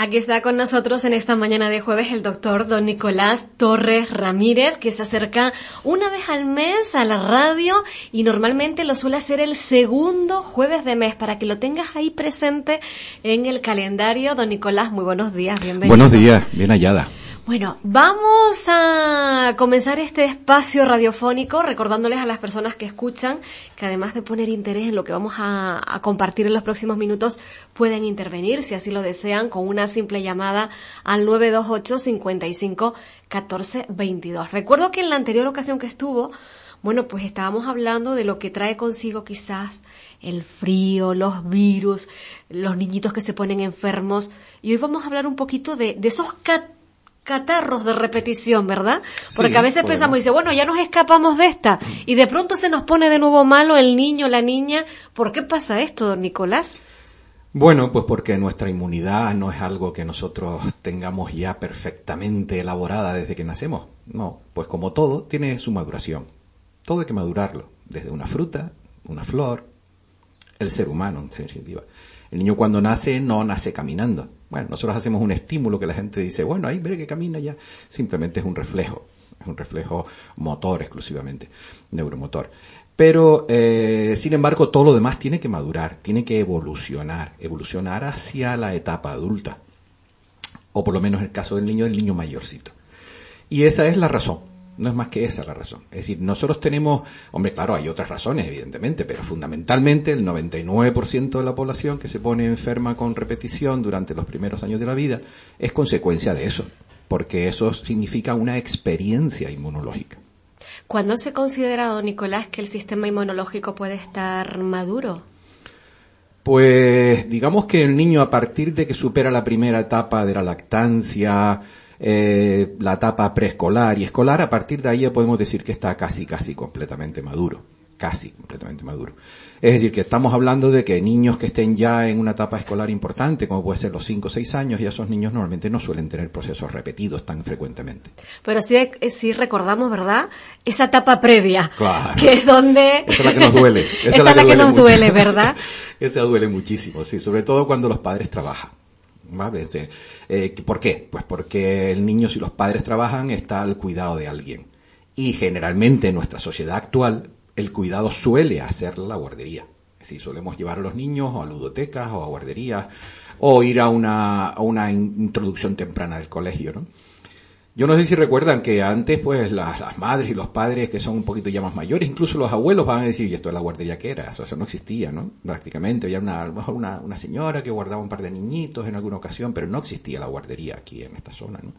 Aquí está con nosotros en esta mañana de jueves el doctor don Nicolás Torres Ramírez, que se acerca una vez al mes a la radio y normalmente lo suele hacer el segundo jueves de mes, para que lo tengas ahí presente en el calendario. Don Nicolás, muy buenos días, bienvenido. Buenos días, bien hallada. Bueno, vamos a comenzar este espacio radiofónico recordándoles a las personas que escuchan que además de poner interés en lo que vamos a, compartir en los próximos minutos, pueden intervenir si así lo desean con una simple llamada al 928 55 14 22. Recuerdo que en la anterior ocasión que estuvo, bueno, pues estábamos hablando de lo que trae consigo quizás el frío, los virus, los niñitos que se ponen enfermos. Y hoy vamos a hablar un poquito de, de esos catarros de repetición, ¿verdad? Porque a veces pensamos y dice, bueno, ya nos escapamos de esta y de pronto se nos pone de nuevo malo el niño, la niña. ¿Por qué pasa esto, don Nicolás? Bueno, pues porque nuestra inmunidad no es algo que nosotros tengamos ya perfectamente elaborada desde que nacemos. No, pues como todo, tiene su maduración. Todo hay que madurarlo, desde una fruta, una flor, el ser humano, en definitiva. El niño cuando nace no nace caminando. Bueno, nosotros hacemos un estímulo que la gente dice, bueno, ahí ve que camina ya. Simplemente es un reflejo, es un reflejo motor exclusivamente, neuromotor. Pero, eh, sin embargo, todo lo demás tiene que madurar, tiene que evolucionar, evolucionar hacia la etapa adulta. O por lo menos en el caso del niño, el niño mayorcito. Y esa es la razón no es más que esa la razón. Es decir, nosotros tenemos, hombre, claro, hay otras razones, evidentemente, pero fundamentalmente el 99% de la población que se pone enferma con repetición durante los primeros años de la vida es consecuencia de eso, porque eso significa una experiencia inmunológica. ¿Cuándo se ha considerado, Nicolás, que el sistema inmunológico puede estar maduro? Pues digamos que el niño a partir de que supera la primera etapa de la lactancia, eh, la etapa preescolar y escolar, a partir de ahí ya podemos decir que está casi, casi completamente maduro. Casi completamente maduro. Es decir, que estamos hablando de que niños que estén ya en una etapa escolar importante, como puede ser los 5 o 6 años, ya esos niños normalmente no suelen tener procesos repetidos tan frecuentemente. Pero sí, eh, sí recordamos, ¿verdad? Esa etapa previa. Claro. Que es donde... Esa es la que nos duele. Esa, es la que, nos duele, ¿verdad? Esa duele muchísimo, sí. Sobre todo cuando los padres trabajan. Este, eh, ¿Por qué? Pues porque el niño, si los padres trabajan, está al cuidado de alguien. Y generalmente en nuestra sociedad actual, el cuidado suele hacer la guardería. Si solemos llevar a los niños a ludotecas o a guarderías o ir a una, a una introducción temprana del colegio, ¿no? Yo no sé si recuerdan que antes, pues, las, madres y los padres que son un poquito ya más mayores, incluso los abuelos van a decir, y esto es la guardería que era, eso, no existía, ¿no? Prácticamente, había una, a lo mejor una, una señora que guardaba un par de niñitos en alguna ocasión, pero no existía la guardería aquí en esta zona, ¿no?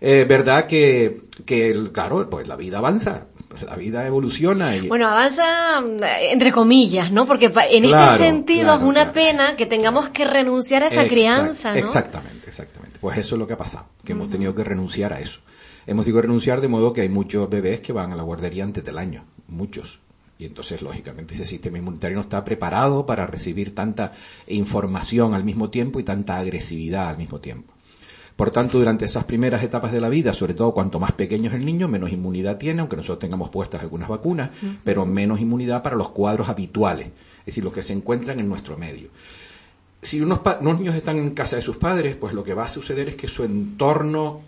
Eh, verdad que, que, claro, pues la vida avanza, la vida evoluciona. Y... Bueno, avanza entre comillas, ¿no? Porque en este sentido es una pena que tengamos que renunciar a esa crianza, ¿no? Exactamente, exactamente. Pues eso es lo que ha pasado, que hemos tenido que renunciar a eso. Hemos tenido que renunciar de modo que hay muchos bebés que van a la guardería antes del año, muchos. Y entonces, lógicamente, ese sistema inmunitario no está preparado para recibir tanta información al mismo tiempo y tanta agresividad al mismo tiempo. Por tanto, durante esas primeras etapas de la vida, sobre todo cuanto más pequeño es el niño, menos inmunidad tiene, aunque nosotros tengamos puestas algunas vacunas, pero menos inmunidad para los cuadros habituales, es decir, los que se encuentran en nuestro medio. Si unos, niños están en casa de sus padres, pues lo que va a suceder es que su entorno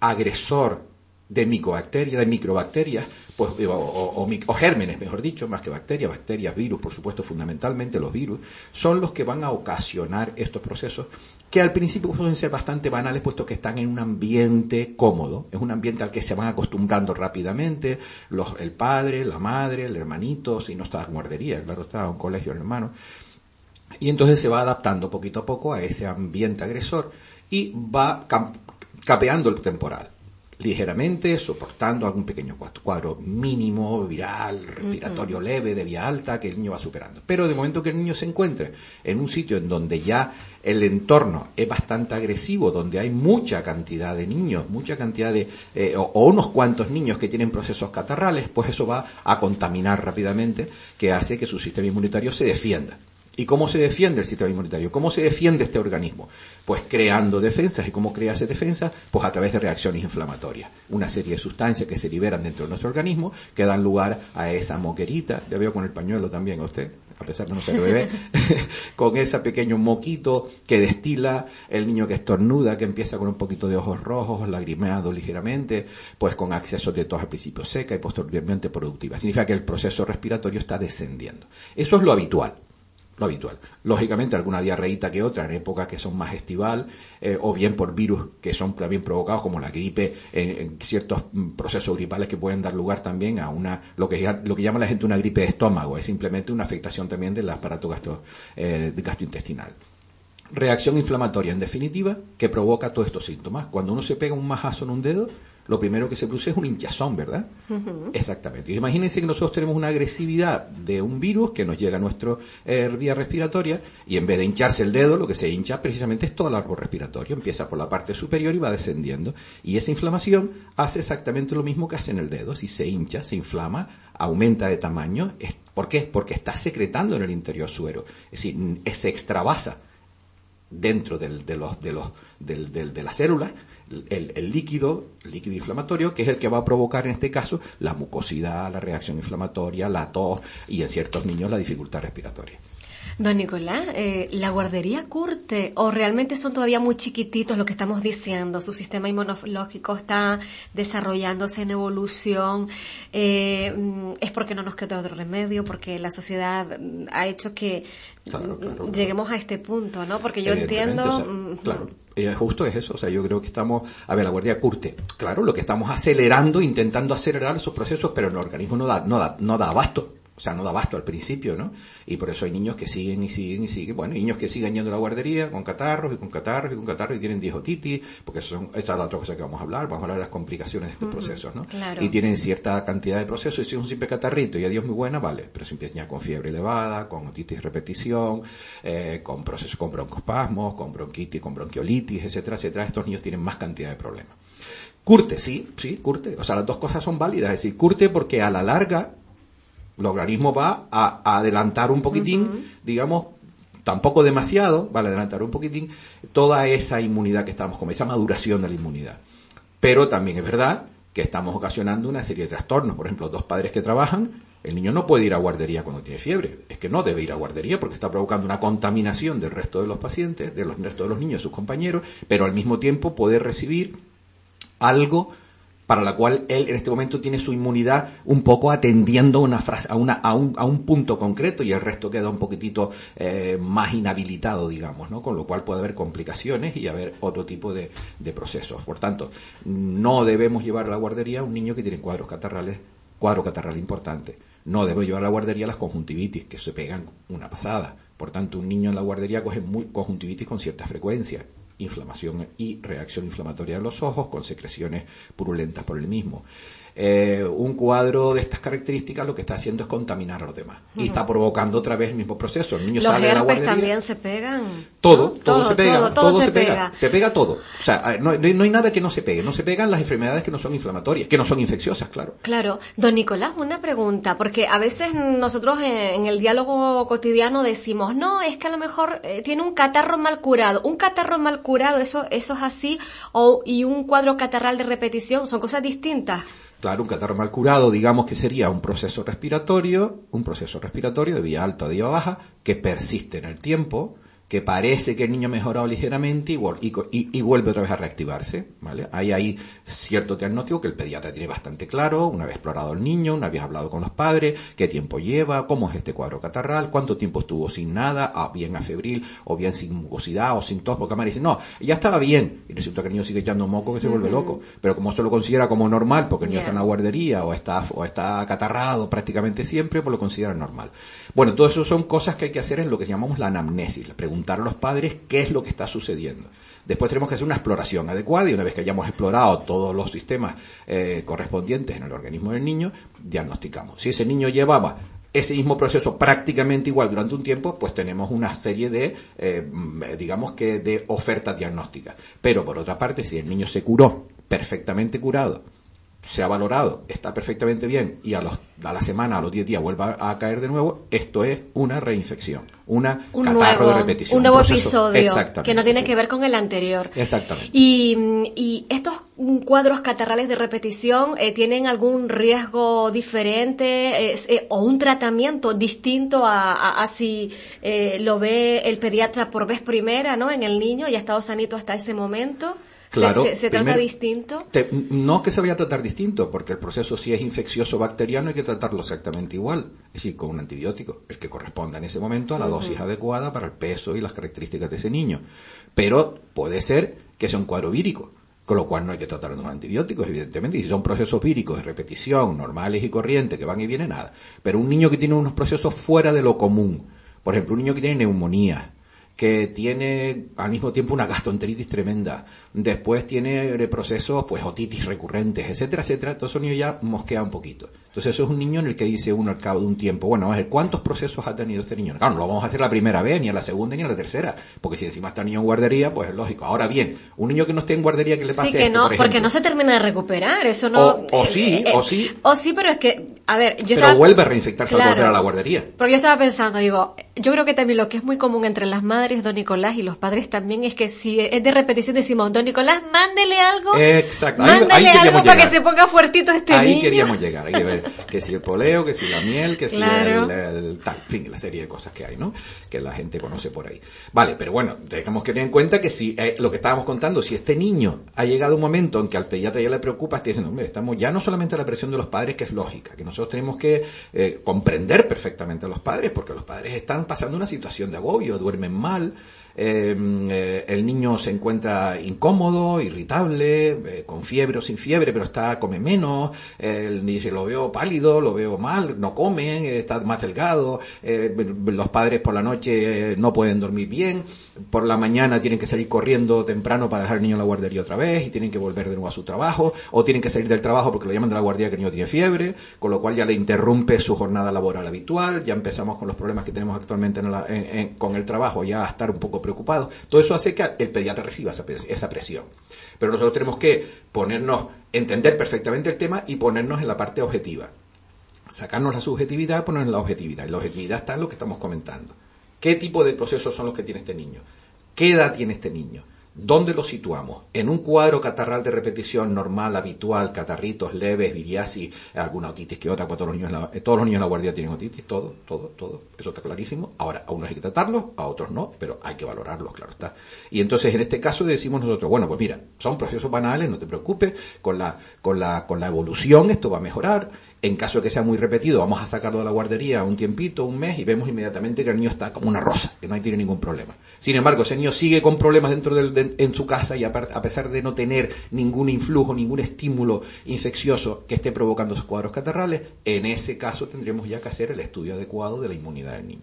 agresor de micobacterias, de microbacterias, pues, o, gérmenes, mejor dicho, más que bacterias, bacterias, virus, por supuesto, fundamentalmente los virus, son los que van a ocasionar estos procesos que al principio pueden ser bastante banales, puesto que están en un ambiente cómodo, es un ambiente al que se van acostumbrando rápidamente, los, el padre, la madre, el hermanito, si no está en guardería, claro está, un colegio, el hermano, y entonces se va adaptando poquito a poco a ese ambiente agresor y va capeando el temporal. Ligeramente, soportando algún pequeño cuadro mínimo, viral, respiratorio leve, de vía alta, que el niño va superando. Pero de momento que el niño se encuentre en un sitio en donde ya el entorno es bastante agresivo, donde hay mucha cantidad de niños, mucha cantidad de, eh, o, unos cuantos niños que tienen procesos catarrales, pues eso va a contaminar rápidamente, que hace que su sistema inmunitario se defienda. ¿Y cómo se defiende el sistema inmunitario? ¿Cómo se defiende este organismo? Pues creando defensas. ¿Y cómo crea esa defensa? Pues a través de reacciones inflamatorias. Una serie de sustancias que se liberan dentro de nuestro organismo que dan lugar a esa moquerita. Ya veo con el pañuelo también a usted a pesar de no ser bebé, con ese pequeño moquito que destila, el niño que estornuda, que empieza con un poquito de ojos rojos, lagrimeado ligeramente, pues con acceso de tos al principio seca y posteriormente productiva. Significa que el proceso respiratorio está descendiendo. Eso es lo habitual lo habitual. Lógicamente, alguna diarreíta que otra en épocas que son más estival, eh, o bien por virus que son también provocados, como la gripe, en, ciertos mm, procesos gripales que pueden dar lugar también a una, lo que, lo que llama la gente una gripe de estómago, es simplemente una afectación también del aparato eh, gastrointestinal. Reacción inflamatoria, en definitiva, que provoca todos estos síntomas. Cuando uno se pega un majazo en un dedo, lo primero que se produce es un hinchazón, ¿verdad? Exactamente. Imagínense que nosotros tenemos una agresividad de un virus que nos llega a nuestra eh, vía respiratoria y en vez de hincharse el dedo, lo que se hincha precisamente es todo el árbol respiratorio. Empieza por la parte superior y va descendiendo. Y esa inflamación hace exactamente lo mismo que hace en el dedo. Si se hincha, se inflama, aumenta de tamaño. ¿Por qué? Porque está secretando en el interior suero. Es decir, se extravasa dentro del, de, los, de, los, del, del, de las células el, el, líquido, el líquido inflamatorio, que es el que va a provocar en este caso la mucosidad, la reacción inflamatoria, la tos y en ciertos niños la dificultad respiratoria. Don Nicolás, eh, ¿la guardería curte o realmente son todavía muy chiquititos lo que estamos diciendo? Su sistema inmunológico está desarrollándose en evolución. Eh, mm, ¿Es porque no nos queda otro remedio? Porque la sociedad mm, ha hecho que mm, lleguemos a este punto, ¿no? Porque yo entiendo... claro. justo es eso, o sea, yo creo que estamos, a ver, la guardia curte, claro, lo que estamos acelerando, intentando acelerar esos procesos, pero el organismo no da, no da, no da abasto o sea, no da basto al principio, ¿no? Y por eso hay niños que siguen y siguen y siguen. Bueno, niños que siguen yendo a la guardería con catarros y con catarros y con catarros y tienen dijotitis, porque son, esa es la otra cosa que vamos a hablar, vamos a hablar de las complicaciones de este proceso, ¿no? Y tienen cierta cantidad de procesos y si es un simple catarrito y a Dios muy buena, vale, pero si empiezan ya con fiebre elevada, con otitis repetición, eh, con procesos con broncospasmos, con bronquitis, con bronquiolitis, etcétera, etcétera, estos niños tienen más cantidad de problemas. Curte, sí, sí, curte. O sea, las dos cosas son válidas. Es decir, curte porque a la larga el organismo va a, adelantar un poquitín, digamos, tampoco demasiado, vale adelantar un poquitín, toda esa inmunidad que estamos con, esa maduración de la inmunidad. Pero también es verdad que estamos ocasionando una serie de trastornos. Por ejemplo, dos padres que trabajan, el niño no puede ir a guardería cuando tiene fiebre. Es que no debe ir a guardería porque está provocando una contaminación del resto de los pacientes, del resto de los niños, sus compañeros, pero al mismo tiempo puede recibir algo para la cual él en este momento tiene su inmunidad un poco atendiendo una frase, a, una, a, un, a un punto concreto y el resto queda un poquitito eh, más inhabilitado, digamos, ¿no? Con lo cual puede haber complicaciones y haber otro tipo de, de procesos. Por tanto, no debemos llevar a la guardería a un niño que tiene cuadros catarrales, cuadro catarral importante. No debemos llevar a la guardería las conjuntivitis, que se pegan una pasada. Por tanto, un niño en la guardería coge muy, conjuntivitis con cierta frecuencia inflamación y reacción inflamatoria de los ojos con secreciones purulentas por el mismo. Eh, un cuadro de estas características lo que está haciendo es contaminar a los demás y está provocando otra vez el mismo proceso. El niño los sale de la guardería. también se pegan. Todo, todo, se pega, todo, se, pega. Se pega todo. O sea, no, no, hay nada que no se pegue. No se pegan las enfermedades que no son inflamatorias, que no son infecciosas, claro. Claro. Don Nicolás, una pregunta, porque a veces nosotros en, el diálogo cotidiano decimos, no, es que a lo mejor eh, tiene un catarro mal curado. Un catarro mal curado, eso, eso es así, o, y un cuadro catarral de repetición, son cosas distintas. Claro, un catarro mal curado, digamos que sería un proceso respiratorio, un proceso respiratorio de vía alta o de vía baja, que persiste en el tiempo, que parece que el niño ha mejorado ligeramente y, y, vuelve otra vez a reactivarse, ¿vale? Hay ahí cierto diagnóstico que el pediatra tiene bastante claro, una vez explorado el niño, una vez hablado con los padres, qué tiempo lleva, cómo es este cuadro catarral, cuánto tiempo estuvo sin nada, bien a febril, o bien sin mucosidad, o sin tos, porque madre dice, no, ya estaba bien, y resulta que el niño sigue echando un moco que se vuelve loco, pero como se lo considera como normal, porque el niño está en la guardería, o está, o está catarrado prácticamente siempre, pues lo considera normal. Bueno, todo eso son cosas que hay que hacer en lo que llamamos la anamnesis, la pregunta a los padres qué es lo que está sucediendo. Después tenemos que hacer una exploración adecuada y una vez que hayamos explorado todos los sistemas eh, correspondientes en el organismo del niño, diagnosticamos. Si ese niño llevaba ese mismo proceso prácticamente igual durante un tiempo, pues tenemos una serie de, eh, digamos que, de ofertas diagnósticas. Pero por otra parte, si el niño se curó, perfectamente curado, se ha valorado, está perfectamente bien y a, los, a la semana, a los 10 días vuelva a caer de nuevo, esto es una reinfección, una un catarro de repetición. Un nuevo episodio que no tiene que ver con el anterior. Exactamente. Y, y estos cuadros catarrales de repetición eh, tienen algún riesgo diferente eh, o un tratamiento distinto a, a, si eh, lo ve el pediatra por vez primera, ¿no? En el niño y ha estado sanito hasta ese momento. Claro, ¿Se, se, trata distinto? Te, no que se vaya a tratar distinto, porque el proceso si es infeccioso bacteriano hay que tratarlo exactamente igual, es decir, con un antibiótico, el que corresponda en ese momento a la uh -huh. dosis adecuada para el peso y las características de ese niño. Pero puede ser que sea un cuadro vírico, con lo cual no hay que tratarlo con antibióticos, evidentemente, y si son procesos víricos de repetición, normales y corrientes, que van y vienen, nada. Pero un niño que tiene unos procesos fuera de lo común, por ejemplo, un niño que tiene neumonía, que tiene al mismo tiempo una gastroenteritis tremenda, después tiene procesos, pues otitis recurrentes, etcétera, etcétera, todo eso niño ya mosquea un poquito. Entonces eso es un niño en el que dice uno al cabo de un tiempo, bueno, a ver, ¿cuántos procesos ha tenido este niño? Claro, no lo vamos a hacer la primera vez, ni a la segunda, ni a la tercera, porque si encima está niño en guardería, pues es lógico. Ahora bien, un niño que no esté en guardería, que le pase Sí, que esto, no, por porque no se termina de recuperar, eso no... O, o sí, eh, o sí. O sí, pero es que, a ver, yo Pero estaba- vuelve a reinfectarse Claro. al volver a la guardería. Porque yo estaba pensando, digo, yo creo que también lo que es muy común entre las madres, don Nicolás, y los padres también es que si es de repetición decimos, don Nicolás, mándele algo. Exacto. Ahí- ahí queríamos algo para que se ponga fuertito este Ahí niño. queríamos llegar. Que si el poleo, que si la miel, que si el, el tal, en fin, la serie de cosas que hay, ¿no? Que la gente conoce por ahí. Vale, pero bueno, tenemos que tener en cuenta que si eh, lo que estábamos contando, si este niño ha llegado un momento en que al pediatra ya le preocupa, está diciendo, hombre, estamos ya no solamente a la presión de los padres, que es lógica, que nosotros tenemos que eh, comprender perfectamente a los padres, porque los padres están pasando una situación de agobio, duermen mal, eh, el niño se encuentra incómodo, irritable, eh, con fiebre o sin fiebre, pero está come menos, eh, el niño lo veo pálido, lo veo mal, no come, eh, está más delgado, eh, los padres por la noche no pueden dormir bien, por la mañana tienen que salir corriendo temprano para dejar al niño en la guardería otra vez y tienen que volver de nuevo a su trabajo, o tienen que salir del trabajo porque lo llaman de la guardia que el niño tiene fiebre, con lo cual ya le interrumpe su jornada laboral habitual, ya empezamos con los problemas que tenemos actualmente con el trabajo, ya a estar un poco preocupados. Todo eso hace que el pediatra reciba esa, esa presión. Pero nosotros tenemos que ponernos, entender perfectamente el tema y ponernos en la parte objetiva. Sacarnos la subjetividad, ponernos en la objetividad. Y la objetividad está en lo que estamos comentando. ¿Qué tipo de procesos son los que tiene este niño? ¿Qué edad tiene este niño? ¿Dónde lo situamos? ¿En un cuadro catarral de repetición normal, habitual, catarritos leves, viriasis, alguna otitis que otra? Todos los niños, en la, eh, todos los niños en la guardia tienen otitis, todo, todo, todo. Eso está clarísimo. Ahora, a unos hay que tratarlos, a otros no, pero hay que valorarlos, claro está. Y entonces, en este caso, decimos nosotros, bueno, pues mira, son procesos banales, no te preocupes, con la, con la, con la evolución esto va a mejorar. En caso de que sea muy repetido, vamos a sacarlo de la guardería un tiempito, un mes, y vemos inmediatamente que el niño está como una rosa, que no tiene ningún problema. Sin embargo, ese niño sigue con problemas dentro del, de- en su casa y a, a pesar de no tener ningún influjo, ningún estímulo infeccioso que esté provocando esos cuadros catarrales, en ese caso tendremos ya que hacer el estudio adecuado de la inmunidad del niño.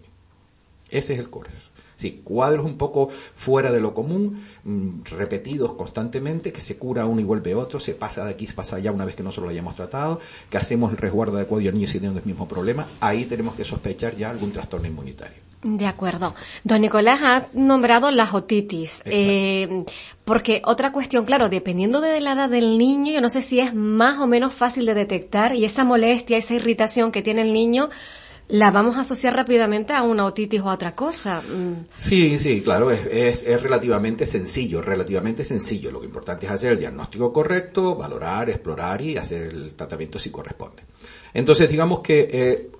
Ese es el core. Sí, cuadros un poco fuera de lo común, mm, repetidos constantemente, que se cura uno y vuelve otro, se pasa de aquí, se pasa allá una vez que nosotros lo hayamos tratado, que hacemos el resguardo adecuado y el niño sigue teniendo el mismo problema, ahí tenemos que sospechar ya algún trastorno inmunitario. De acuerdo. Don Nicolás ha nombrado las otitis. Eh, porque otra cuestión, claro, dependiendo de la edad del niño, yo no sé si es más o menos fácil de detectar y esa molestia, esa irritación que tiene el niño, la vamos a asociar rápidamente a una otitis o a otra cosa. Mm, Sí, sí, claro, es, es, relativamente sencillo, relativamente sencillo. Lo que importante es hacer el diagnóstico correcto, valorar, explorar y hacer el tratamiento si corresponde. Entonces, digamos que eh,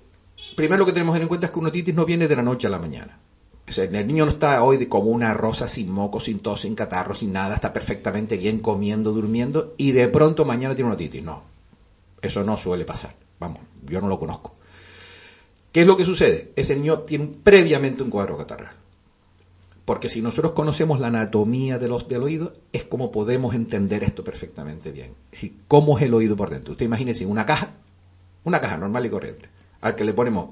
primero lo que tenemos en cuenta es que una otitis no viene de la noche a la mañana. El niño no está hoy de- como una rosa sin moco, sin tos, sin catarro, sin nada, está perfectamente bien comiendo, durmiendo y de pronto mañana tiene una otitis. No, eso no suele pasar. Vamos, yo no lo conozco. ¿Qué es lo que sucede? Ese niño tiene previamente un cuadro catarral. Porque si nosotros conocemos la anatomía de los, del oído, es como podemos entender esto perfectamente bien. Si, ¿Cómo es el oído por dentro? Usted imagínese una caja, una caja normal y corriente, al que le ponemos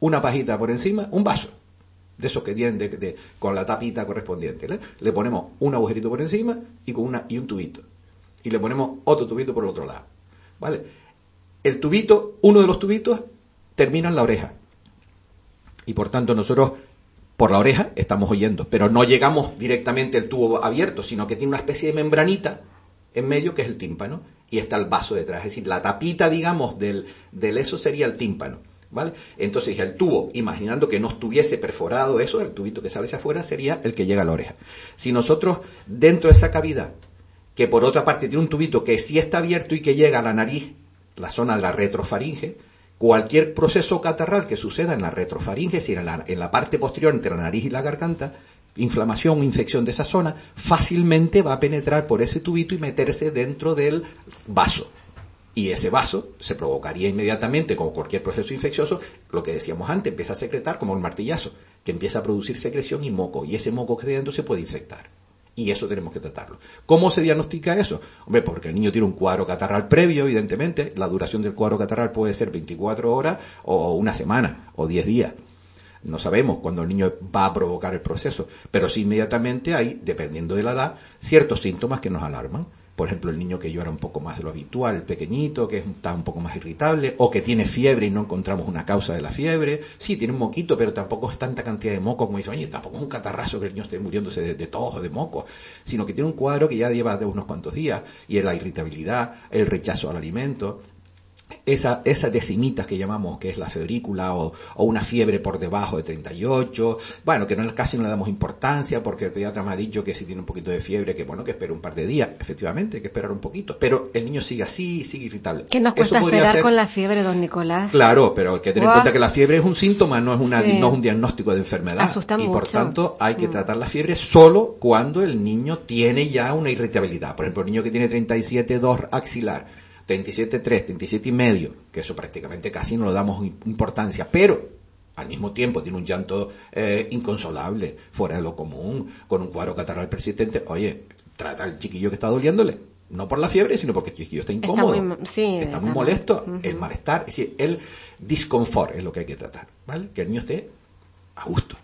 una pajita por encima, un vaso. de esos que tienen con la tapita correspondiente. Le ponemos un agujerito por encima y, con una, y un tubito. Y le ponemos otro tubito por el otro lado. ¿Vale? El tubito, uno de los tubitos, termina en la oreja. Y por tanto nosotros por la oreja estamos oyendo, pero no llegamos directamente al tubo abierto, sino que tiene una especie de membranita en medio que es el tímpano y está el vaso detrás. Es decir, la tapita, digamos, del, del eso sería el tímpano. ¿Vale? Entonces el tubo, imaginando que no estuviese perforado eso, el tubito que sale hacia afuera sería el que llega a la oreja. Si nosotros dentro de esa cavidad, que por otra parte tiene un tubito que sí está abierto y que llega a la nariz, la zona de la retrofaringe, cualquier proceso catarral que suceda en la retrofaringe, es decir, en la, parte posterior entre la nariz y la garganta, inflamación o infección de esa zona, fácilmente va a penetrar por ese tubito y meterse dentro del vaso. Y ese vaso se provocaría inmediatamente, como cualquier proceso infeccioso, lo que decíamos antes, empieza a secretar como un martillazo, que empieza a producir secreción y moco, y ese moco dentro se puede infectar. Y eso tenemos que tratarlo. ¿Cómo se diagnostica eso? Hombre, porque el niño tiene un cuadro catarral previo, evidentemente. La duración del cuadro catarral puede ser 24 horas o una semana o 10 días. No sabemos cuándo el niño va a provocar el proceso, pero sí inmediatamente hay, dependiendo de la edad, ciertos síntomas que nos alarman. Por ejemplo, el niño que llora un poco más de lo habitual, el pequeñito, que está un poco más irritable, o que tiene fiebre y no encontramos una causa de la fiebre. Sí, tiene un moquito, pero tampoco es tanta cantidad de moco como dice, oye, tampoco es un catarrazo que el niño esté muriéndose de, de tos o de moco, sino que tiene un cuadro que ya lleva de unos cuantos días, y es la irritabilidad, el rechazo al alimento, esa, esa decimitas que llamamos, que es la febrícula o, una fiebre por debajo de 38, bueno, que no, casi no le damos importancia porque el pediatra me ha dicho que si tiene un poquito de fiebre, que bueno, que espere un par de días, efectivamente, hay que esperar un poquito, pero el niño sigue así, sigue irritable. ¿Qué nos cuesta esperar con la fiebre, don Nicolás? Claro, pero hay que tener en cuenta que la fiebre es un síntoma, no es, una, no es un diagnóstico de enfermedad. Asusta y por tanto hay que mm. tratar la fiebre solo cuando el niño tiene ya una irritabilidad. Por ejemplo, el niño que tiene 37,2 axilar, 37.3, 37 y medio, que eso prácticamente casi no le damos importancia, pero al mismo tiempo tiene un llanto eh, inconsolable, fuera de lo común, con un cuadro catarral persistente, oye, trata al chiquillo que está doliéndole, no por la fiebre, sino porque el chiquillo está incómodo, está muy, molesto, el malestar, es decir, el disconfort es lo que hay que tratar, ¿vale? Que el niño esté a gusto,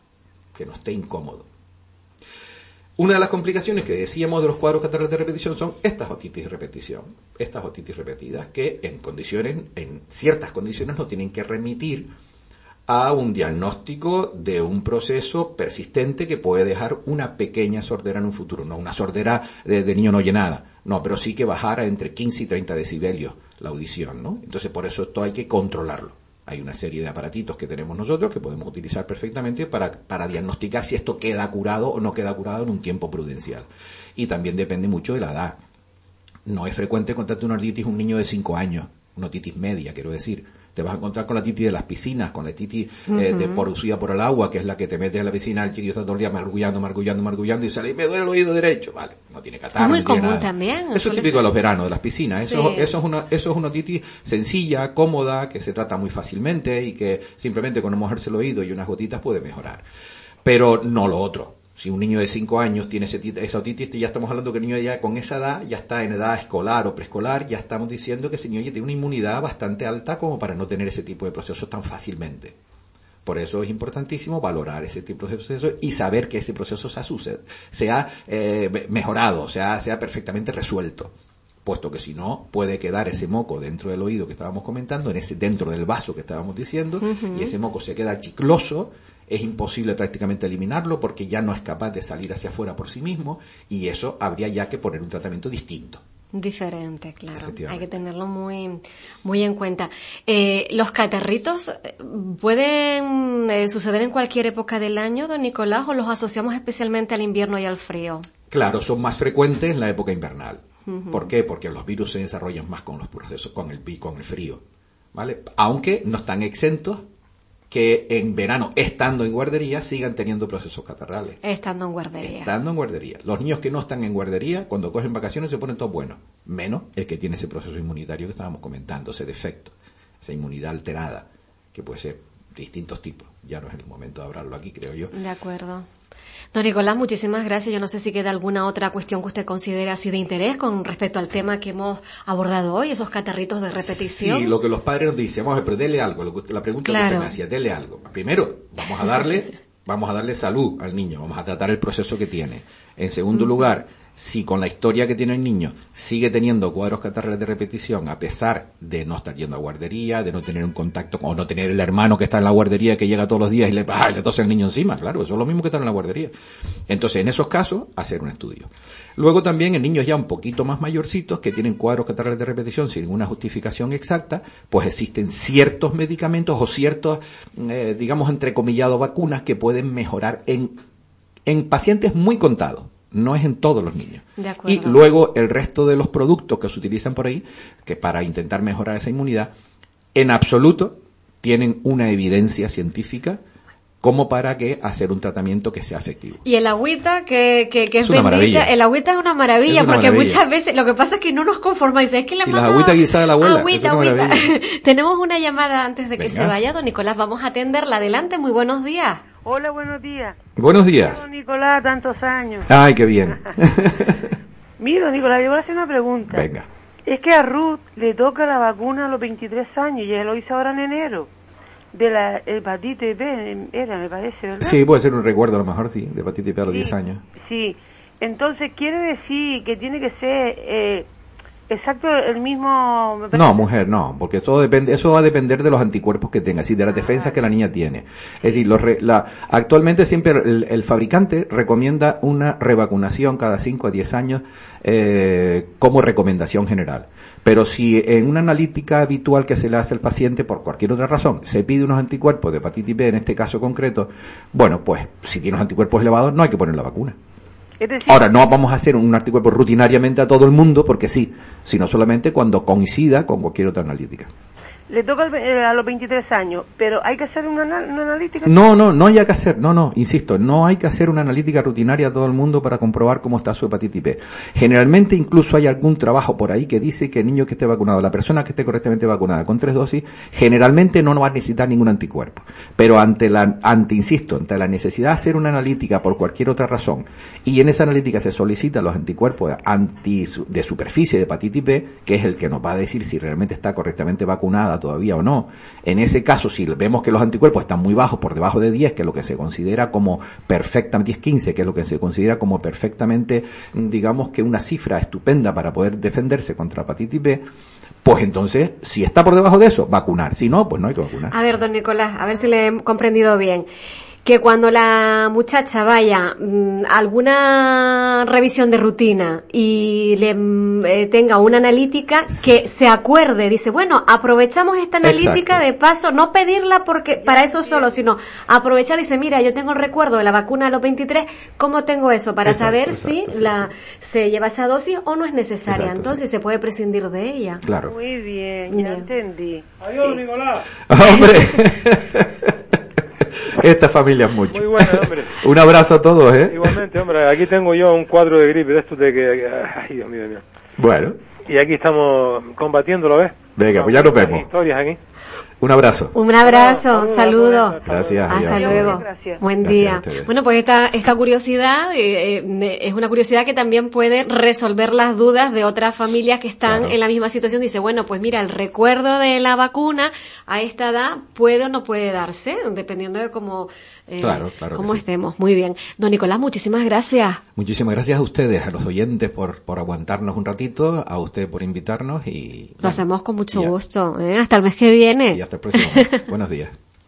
que no esté incómodo. Una de las complicaciones que decíamos de los cuadros catarrales de repetición son estas otitis repetición, estas otitis repetidas que en condiciones, en ciertas condiciones no tienen que remitir a un diagnóstico de un proceso persistente que puede dejar una pequeña sordera en un futuro, no una sordera de, de niño no llenada, no, pero sí que bajara entre 15 y 30 decibelios la audición, ¿no? Entonces por eso esto hay que controlarlo. Hay una serie de aparatitos que tenemos nosotros que podemos utilizar perfectamente para, para diagnosticar si esto queda curado o no queda curado en un tiempo prudencial. Y también depende mucho de la edad. No es frecuente encontrarte una otitis un niño de 5 años, una otitis media, quiero decir te vas a encontrar con la titi de las piscinas, con la titi eh, de producida por el agua, que es la que te metes a la piscina, el chiquillo está todo el día margullando, margullando, margullando y sale y me duele el oído derecho. Vale, no tiene catarro. muy común también. Eso es típico de los veranos, de las piscinas. Eso, eso, es una, eso es una titi sencilla, cómoda, que se trata muy fácilmente y que simplemente con mojarse el oído y unas gotitas puede mejorar. Pero no lo otro si un niño de 5 años tiene esa otitis, ya estamos hablando que el niño ya con esa edad ya está en edad escolar o preescolar, ya estamos diciendo que ese niño tiene una inmunidad bastante alta como para no tener ese tipo de procesos tan fácilmente. Por eso es importantísimo valorar ese tipo de procesos y saber que ese proceso se ha, se ha eh, mejorado, se ha, sea perfectamente resuelto. Puesto que si no, puede quedar ese moco dentro del oído que estábamos comentando, en ese, dentro del vaso que estábamos diciendo, y ese moco se queda chicloso es imposible prácticamente eliminarlo porque ya no es capaz de salir hacia afuera por sí mismo y eso habría ya que poner un tratamiento distinto. Diferente, claro. Hay que tenerlo muy, muy en cuenta. Eh, ¿Los catarritos eh, pueden eh, suceder en cualquier época del año, don Nicolás, o los asociamos especialmente al invierno y al frío? Claro, son más frecuentes en la época invernal. ¿Por qué? Porque los virus se desarrollan más con los procesos, con el, con el frío. ¿Vale? Aunque no están exentos que en verano, estando en guardería, sigan teniendo procesos catarrales. Estando en guardería. Estando en guardería. Los niños que no están en guardería, cuando cogen vacaciones, se ponen todos buenos. Menos el que tiene ese proceso inmunitario que estábamos comentando, ese defecto, esa inmunidad alterada, que puede ser distintos tipos. Ya no es el momento de hablarlo aquí, creo yo. De acuerdo. Don Nicolás, muchísimas gracias. Yo no sé si queda alguna otra cuestión que usted considere así de interés con respecto al tema que hemos abordado hoy, esos catarritos de repetición. Sí, lo que los padres nos dicen, vamos a ver, pero dele algo. la pregunta que usted me hacía, dele algo. Primero, vamos a darle vamos a darle salud al niño, vamos a tratar el proceso que tiene. En segundo lugar, si con la historia que tiene el niño sigue teniendo cuadros catarrales de repetición, a pesar de no estar yendo a guardería, de no tener un contacto o no tener el hermano que está en la guardería que llega todos los días y le, ¡ah! le tose el niño encima, claro, eso es lo mismo que estar en la guardería. Entonces, en esos casos, hacer un estudio. Luego también en niños ya un poquito más mayorcitos que tienen cuadros catarrales de repetición sin ninguna justificación exacta, pues existen ciertos medicamentos o ciertos, eh, digamos, entrecomillados vacunas que pueden mejorar en, en pacientes muy contados no es en todos los niños. y luego el resto de los productos que se utilizan por ahí, que para intentar mejorar esa inmunidad, en absoluto tienen una evidencia científica como para que hacer un tratamiento que sea efectivo. Y el agüita que, que, es, una maravilla. el agüita es una maravilla, porque muchas veces lo que pasa es que no nos conformamos, es que la, la agüita guisada de la abuela. Agüita, agüita. Tenemos una llamada antes de que se vaya, don Nicolás, vamos a atenderla. Adelante, muy buenos días. Hola, buenos días. Buenos días. Nicolás, tantos años. Ay, qué bien. Mira, Nicolás, yo voy a hacer una pregunta. Venga. Es que a Ruth le toca la vacuna a los 23 años y ella lo hizo ahora en enero. De la hepatitis B, era, me parece, ¿verdad? Sí, puede ser un recuerdo a lo mejor, sí, de hepatitis B a los 10 años. Sí, entonces quiere decir que tiene que ser eh, Exacto, el mismo... No, mujer, no, porque eso depende, eso va a depender de los anticuerpos que tenga, y de las defensas que la niña tiene. Es decir, la, actualmente siempre el, fabricante recomienda una revacunación cada 5 a 10 años eh, como recomendación general. Pero si en una analítica habitual que se le hace al paciente por cualquier otra razón se pide unos anticuerpos de hepatitis B en este caso concreto, bueno, pues si tiene unos anticuerpos elevados no hay que poner la vacuna. Ahora, no vamos a hacer un artículo rutinariamente a todo el mundo, porque sí, sino solamente cuando coincida con cualquier otra analítica. Le toca eh, a los 23 años, pero ¿hay que hacer una, analítica? No, no, no hay que hacer, no, no, insisto, no hay que hacer una analítica rutinaria a todo el mundo para comprobar cómo está su hepatitis B. Generalmente incluso hay algún trabajo por ahí que dice que el niño que esté vacunado, la persona que esté correctamente vacunada con tres dosis, generalmente no va a necesitar ningún anticuerpo. Pero ante la, ante, insisto, ante la necesidad de hacer una analítica por cualquier otra razón, y en esa analítica se solicitan los anticuerpos anti, de superficie de hepatitis B, que es el que nos va a decir si realmente está correctamente vacunada todavía o no. En ese caso, si vemos que los anticuerpos están muy bajos, por debajo de 10, que es lo que se considera como perfectamente, 10-15, que es lo que se considera como perfectamente, digamos que una cifra estupenda para poder defenderse contra hepatitis B, pues entonces, si está por debajo de eso, vacunar. Si no, pues no hay que vacunar. A ver, don Nicolás, a ver si le he comprendido bien que cuando la muchacha vaya mm, a alguna revisión de rutina y le mm, eh, tenga una analítica que se acuerde, dice, bueno, aprovechamos esta analítica de paso, no pedirla porque para eso solo, sino aprovechar y dice, mira, yo tengo el recuerdo de la vacuna a los 23, ¿cómo tengo eso? Para saber si la se lleva esa dosis o no es necesaria. Entonces se puede prescindir de ella. Claro. Muy bien, ya entendí. Adiós, Nicolás. Hombre. Esta familia es mucho. Muy bueno, hombre. un abrazo a todos, ¿eh? Igualmente, hombre. Aquí tengo yo un cuadro de gripe de estos de que... Ay, Dios mío, mío. Bueno. Y aquí estamos combatiéndolo, ¿ves? Venga, pues ya nos vemos. Historias aquí. Un abrazo. Un abrazo, un saludo. Gracias. Hasta luego. Buen día. Bueno, pues esta, esta curiosidad eh, eh, es una curiosidad que también puede resolver las dudas de otras familias que están en la misma situación. Dice, bueno, pues mira, el recuerdo de la vacuna a esta edad puede o no puede darse, dependiendo de cómo eh, claro, claro cómo estemos. Muy bien. Don Nicolás, muchísimas gracias. Muchísimas gracias a ustedes, a los oyentes por, por aguantarnos un ratito, a usted por invitarnos y... Lo hacemos con mucho gusto. ¿eh? Hasta el mes que viene. Y hasta el próximo. Buenos días.